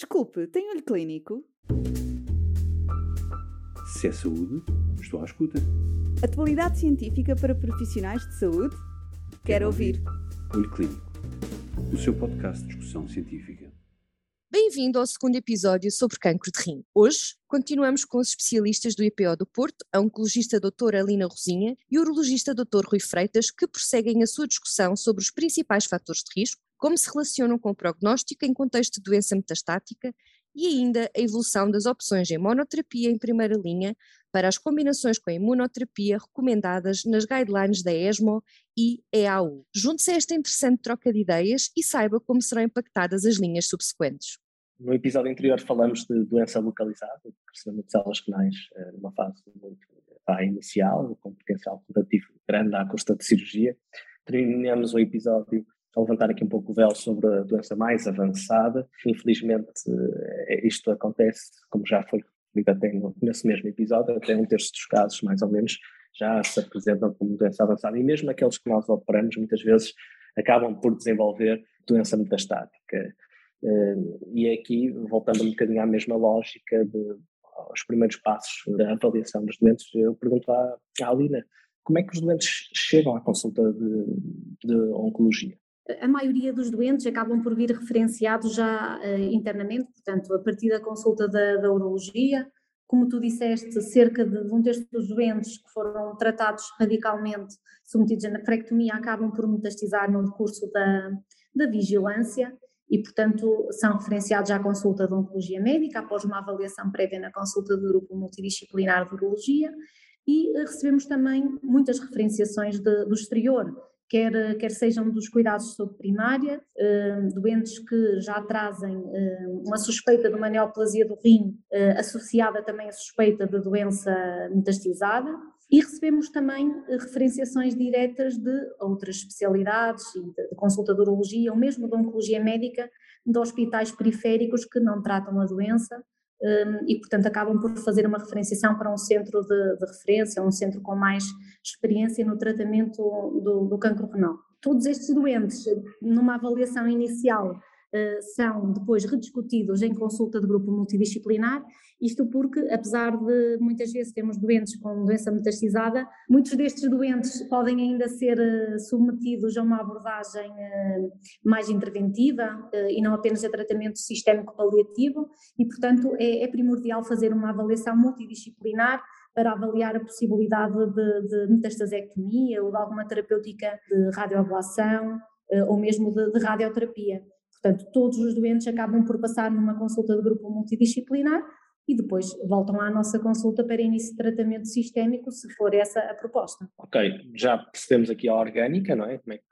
Desculpe, tem olho clínico? Se é saúde, estou à escuta. Atualidade científica para profissionais de saúde? Quero ouvir. Olho Clínico, o seu podcast de discussão científica. Bem-vindo ao segundo episódio sobre cancro de rim. Hoje continuamos com os especialistas do IPO do Porto, a oncologista doutora Alina Rosinha e o urologista doutor Rui Freitas, que prosseguem a sua discussão sobre os principais fatores de risco, como se relacionam com o prognóstico em contexto de doença metastática e ainda a evolução das opções em monoterapia em primeira linha para as combinações com a imunoterapia recomendadas nas guidelines da ESMO e EAU. Junte-se a esta interessante troca de ideias e saiba como serão impactadas as linhas subsequentes. No episódio anterior falamos de doença localizada, de crescimento de células renais eh, numa fase muito tá, inicial, com potencial curativo grande à custa de cirurgia. Terminamos o episódio a levantar aqui um pouco o véu sobre a doença mais avançada. Infelizmente, eh, isto acontece, como já foi referido até nesse mesmo episódio, até um terço dos casos, mais ou menos, já se apresentam como doença avançada. E mesmo aqueles que nós operamos, muitas vezes, acabam por desenvolver doença metastática. Eh, e aqui, voltando um bocadinho à mesma lógica de os primeiros passos da avaliação dos doentes, eu pergunto à, à Alina, como é que os doentes chegam à consulta de, de oncologia? a maioria dos doentes acabam por vir referenciados já uh, internamente, portanto, a partir da consulta da, da, urologia, como tu disseste, cerca de um terço dos doentes que foram tratados radicalmente, submetidos a nefrectomia, acabam por metastizar no decurso da, da vigilância e, portanto, são referenciados à consulta de oncologia médica, após uma avaliação prévia na consulta do grupo multidisciplinar de urologia, e uh, recebemos também muitas referenciações de, do exterior, quer, quer sejam dos cuidados de saúde primária, eh, doentes que já trazem eh, uma suspeita de uma neoplasia do rim, eh, associada também à suspeita de doença metastizada, e recebemos também referenciações diretas de outras especialidades, de consulta de urologia ou mesmo de oncologia médica, de hospitais periféricos que não tratam a doença um, e, portanto, acabam por fazer uma referenciação para um centro de, de referência, um centro com mais experiência no tratamento do, do cancro renal. Todos estes doentes, numa avaliação inicial, são depois rediscutidos em consulta de grupo multidisciplinar isto porque, apesar de muitas vezes termos doentes com doença metastizada, muitos destes doentes podem ainda ser uh, submetidos a uma abordagem uh, mais interventiva e não apenas a tratamento sistémico paliativo, e, portanto, é, é primordial fazer uma avaliação multidisciplinar para avaliar a possibilidade de, de metastasectomia ou de alguma terapêutica de radioablação ou mesmo de, de radioterapia. Portanto, todos os doentes acabam por passar numa consulta de grupo multidisciplinar e depois voltam à nossa consulta para início de tratamento sistémico, se for essa a proposta. Ok, já percebemos aqui a orgânica, não é? Como é que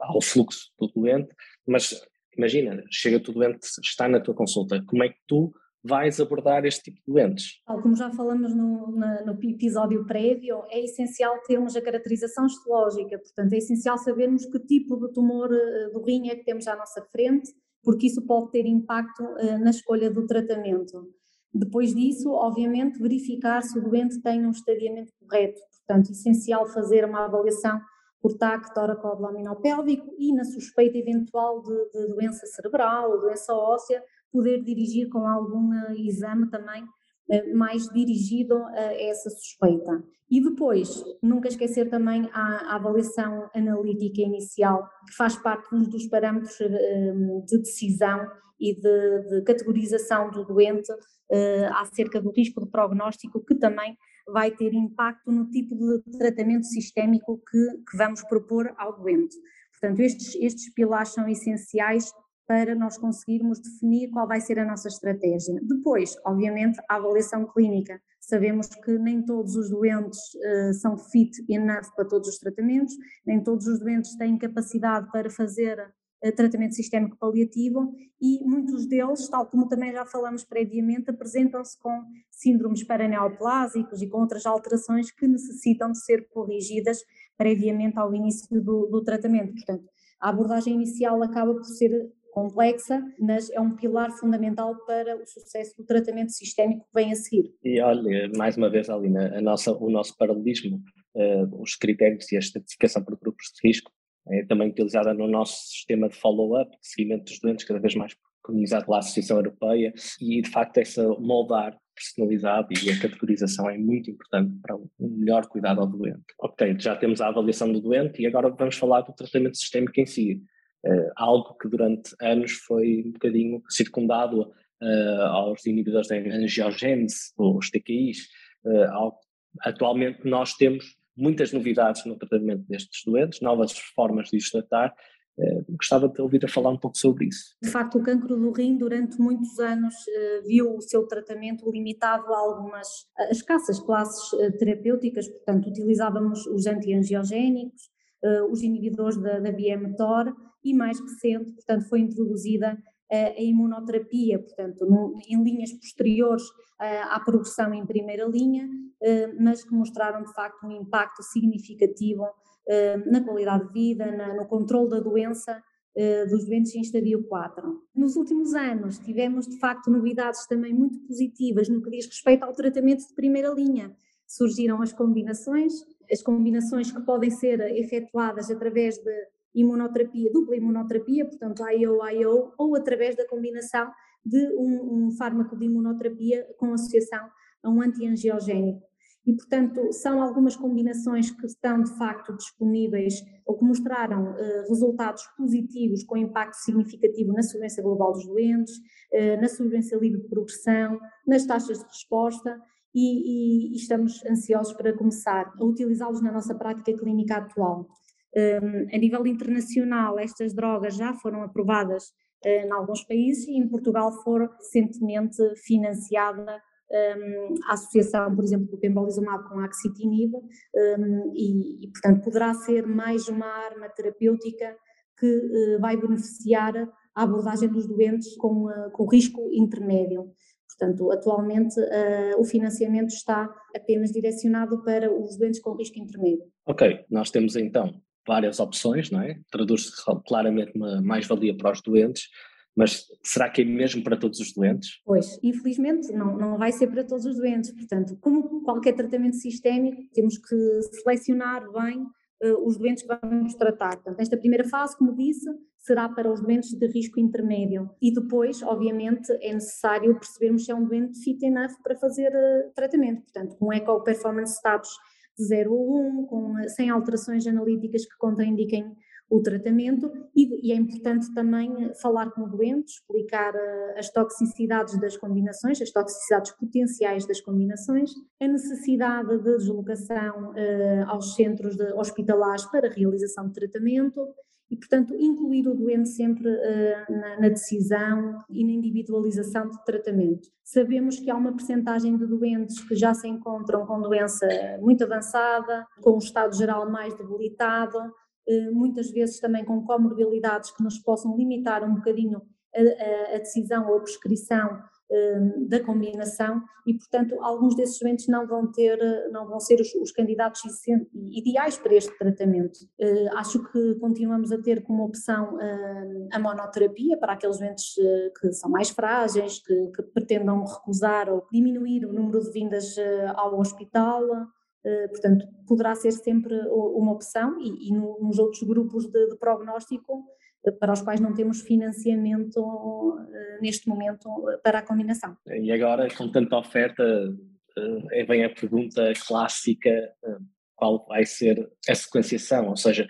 há o fluxo do doente, mas imagina, chega o doente, está na tua consulta, como é que tu vais abordar este tipo de doentes? Como já falamos no, no episódio prévio, é essencial termos a caracterização histológica, portanto é essencial sabermos que tipo de tumor eh, do rim é que temos à nossa frente, porque isso pode ter impacto uh, na escolha do tratamento. Depois disso, obviamente, verificar se o doente tem um estadiamento correto, portanto, essencial fazer uma avaliação por TAC tóraco-abdominal-pélvico e na suspeita eventual de, de doença cerebral doença óssea, poder dirigir com algum exame também eh, mais dirigido a essa suspeita. E depois, nunca esquecer também a, avaliação analítica inicial, que faz parte dos parâmetros eh, de decisão e de, de categorização do doente uh, acerca do risco de prognóstico, que também vai ter impacto no tipo de tratamento sistémico que, que vamos propor ao doente. Portanto, estes, estes pilares são essenciais para nós conseguirmos definir qual vai ser a nossa estratégia. Depois, obviamente, a avaliação clínica. Sabemos que nem todos os doentes uh, são fit enough para todos os tratamentos, nem todos os doentes têm capacidade para fazer uh, tratamento sistémico paliativo e muitos deles, tal como também já falamos previamente, apresentam-se com síndromes paraneoplásicos e com outras alterações que necessitam de ser corrigidas previamente ao início do, do tratamento. Portanto, a abordagem inicial acaba por ser complexa, mas é um pilar fundamental para o sucesso do tratamento sistémico que vem a seguir. E olha, mais uma vez, Alina, nossa, o nosso paralelismo, uh, os critérios e a estratificação por grupos de risco é também utilizada no nosso sistema de follow-up, de seguimento dos doentes cada vez mais preconizado pela Associação Europeia e de facto essa moldar personalizado e a categorização é muito importante para um melhor cuidado ao doente. Ok, já temos a avaliação do doente e agora vamos falar do tratamento sistémico em si. Uh, algo que durante anos foi um bocadinho circundado uh, aos inibidores da angiogênese, os TKIs. Uh, ao, atualmente nós temos muitas novidades no tratamento destes doentes, novas formas de os tratar gostava de ouvir a falar um pouco sobre isso. De facto, o cancro do rim durante muitos anos viu o seu tratamento limitado a algumas escassas classes terapêuticas, portanto utilizávamos os antiangiogénicos, os inibidores da, da BMTOR e mais recente, portanto foi introduzida a imunoterapia, portanto, em linhas posteriores à progressão em primeira linha, mas que mostraram de facto um impacto significativo eh, na qualidade de vida, no controle da doença eh, dos doentes em estadio 4. Nos últimos anos tivemos de facto novidades também muito positivas no que diz respeito ao tratamento de primeira linha. Surgiram as combinações, as combinações que podem ser efetuadas através de imunoterapia, dupla imunoterapia, portanto IO-IO, ou através da combinação de um, um fármaco de imunoterapia com associação a um antiangiogénico e, portanto, são algumas combinações que estão de facto disponíveis ou que mostraram uh, resultados positivos com impacto significativo na sobrevivência global dos doentes, uh, na sobrevivência livre de progressão, nas taxas de resposta e, e, e estamos ansiosos para começar a utilizá-los na nossa prática clínica atual. Um, a nível internacional, estas drogas já foram aprovadas uh, em alguns países e em Portugal foram recentemente financiada um, a associação, por exemplo, do pembrolizumab com a axitinib um, e, e, portanto, poderá ser mais uma arma terapêutica que uh, vai beneficiar a abordagem dos doentes com, uh, com risco intermédio. Portanto, atualmente uh, o financiamento está apenas direcionado para os doentes com risco intermédio. Ok, nós temos então várias opções, não é? Traduz-se claramente uma mais-valia para os doentes. Mas será que é mesmo para todos os doentes? Pois, infelizmente não, não vai ser para todos os doentes. Portanto, como qualquer tratamento sistémico, temos que selecionar bem uh, os doentes que vamos tratar. Portanto, esta primeira fase, como disse, será para os doentes de risco intermédio. E depois, obviamente, é necessário percebermos se é um doente fit enough para fazer uh, tratamento. Portanto, com Eco Performance Status de 0 a 1, com, sem alterações analíticas que contraindiquem o tratamento e, e, é importante também falar com o doente, explicar uh, as toxicidades das combinações, as toxicidades potenciais das combinações, a necessidade de deslocação uh, aos centros de hospitalares para realização de tratamento e, portanto, incluir o doente sempre uh, na, na, decisão e na individualização de tratamento. Sabemos que há uma percentagem de doentes que já se encontram com doença muito avançada, com um estado geral mais debilitado, eh, muitas vezes também com comorbilidades que nos possam limitar um bocadinho a, a decisão ou a prescrição eh, da combinação e, portanto, alguns desses doentes não vão ter, não vão ser os, os candidatos ideais para este tratamento. Eh, acho que continuamos a ter como opção a monoterapia para aqueles doentes que são mais frágeis, que, que pretendam recusar ou diminuir o número de vindas ao hospital, eh, portanto, poderá ser sempre uma opção e, e nos outros grupos de, de, prognóstico eh, para os quais não temos financiamento eh, neste momento para a combinação. E agora, com tanta oferta, vem a pergunta clássica, qual vai ser a sequenciação, ou seja,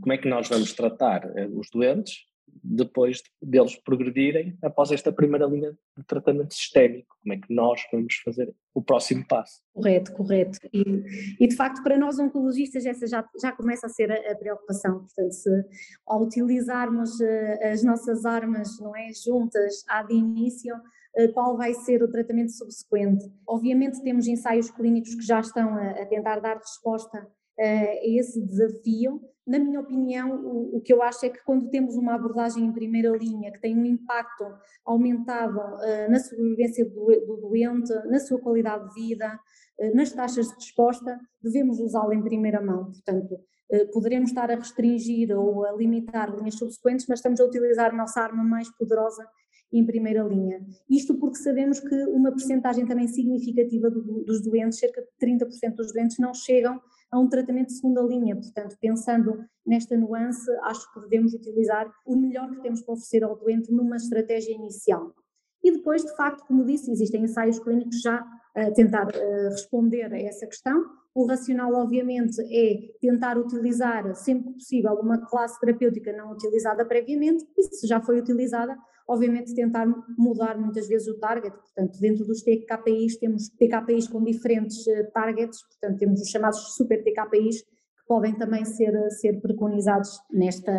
como é que nós vamos tratar os doentes depois deles progredirem após esta primeira linha de tratamento sistémico. Como é que nós vamos fazer o próximo passo? Correto, correto. E, e de facto, para nós oncologistas, essa já, já começa a ser a, a preocupação. Portanto, se ao utilizarmos uh, as nossas armas não é, juntas à de início, uh, qual vai ser o tratamento subsequente? Obviamente, temos ensaios clínicos que já estão a, a tentar dar resposta a esse desafio. Na minha opinião, o, o, que eu acho é que quando temos uma abordagem em primeira linha que tem um impacto aumentado uh, na sobrevivência do, do, doente, na sua qualidade de vida, uh, nas taxas de resposta, devemos usá-la em primeira mão. Portanto, uh, poderemos estar a restringir ou a limitar linhas subsequentes, mas estamos a utilizar a nossa arma mais poderosa em primeira linha. Isto porque sabemos que uma percentagem também significativa do, dos doentes, cerca de 30% dos doentes, não chegam a um tratamento de segunda linha. Portanto, pensando nesta nuance, acho que devemos utilizar o melhor que temos para oferecer ao doente numa estratégia inicial. E depois, de facto, como disse, existem ensaios clínicos já a tentar uh, responder a essa questão. O racional, obviamente, é tentar utilizar, sempre que possível, uma classe terapêutica não utilizada previamente, e se já foi utilizada, obviamente tentar mudar muitas vezes o target, portanto, dentro dos TKPIs temos TKPIs com diferentes uh, targets, portanto, temos os chamados super TKPIs, que podem também ser, ser preconizados nesta,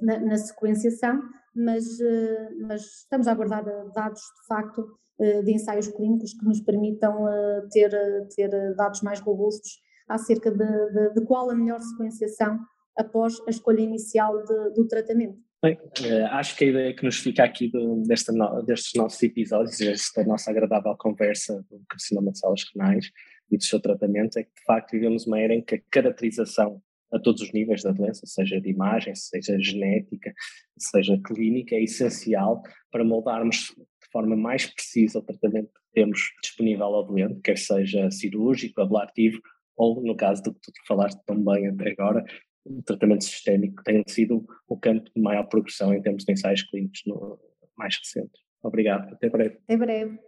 na, na sequenciação, mas, uh, mas estamos a aguardar dados de facto eh, de ensaios clínicos que nos permitam eh, ter, ter dados mais robustos acerca de, de, de qual a melhor sequenciação após a escolha inicial de, do tratamento. Bem, eh, acho que a ideia que nos fica aqui do, desta no, destes nossos episódios, desta nossa agradável conversa do carcinoma de células renais e do seu tratamento, é que de facto vivemos uma era em que a caracterização a todos os níveis da doença, seja de imagem, seja genética, seja clínica, é essencial para moldarmos de forma mais precisa o tratamento que temos disponível ao doente, quer seja cirúrgico, ablativo, ou no caso do que tu falaste tão bem até agora, o tratamento sistémico tem sido o campo de maior progressão em termos de ensaios clínicos no, mais recentes. Obrigado, até breve. Até breve.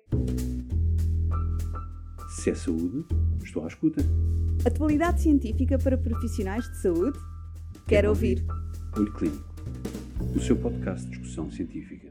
Se é saúde, estou à escuta. Atualidade científica para profissionais de saúde? Quero, Quero ouvir. ouvir. Olho Clínico, o seu podcast de discussão científica.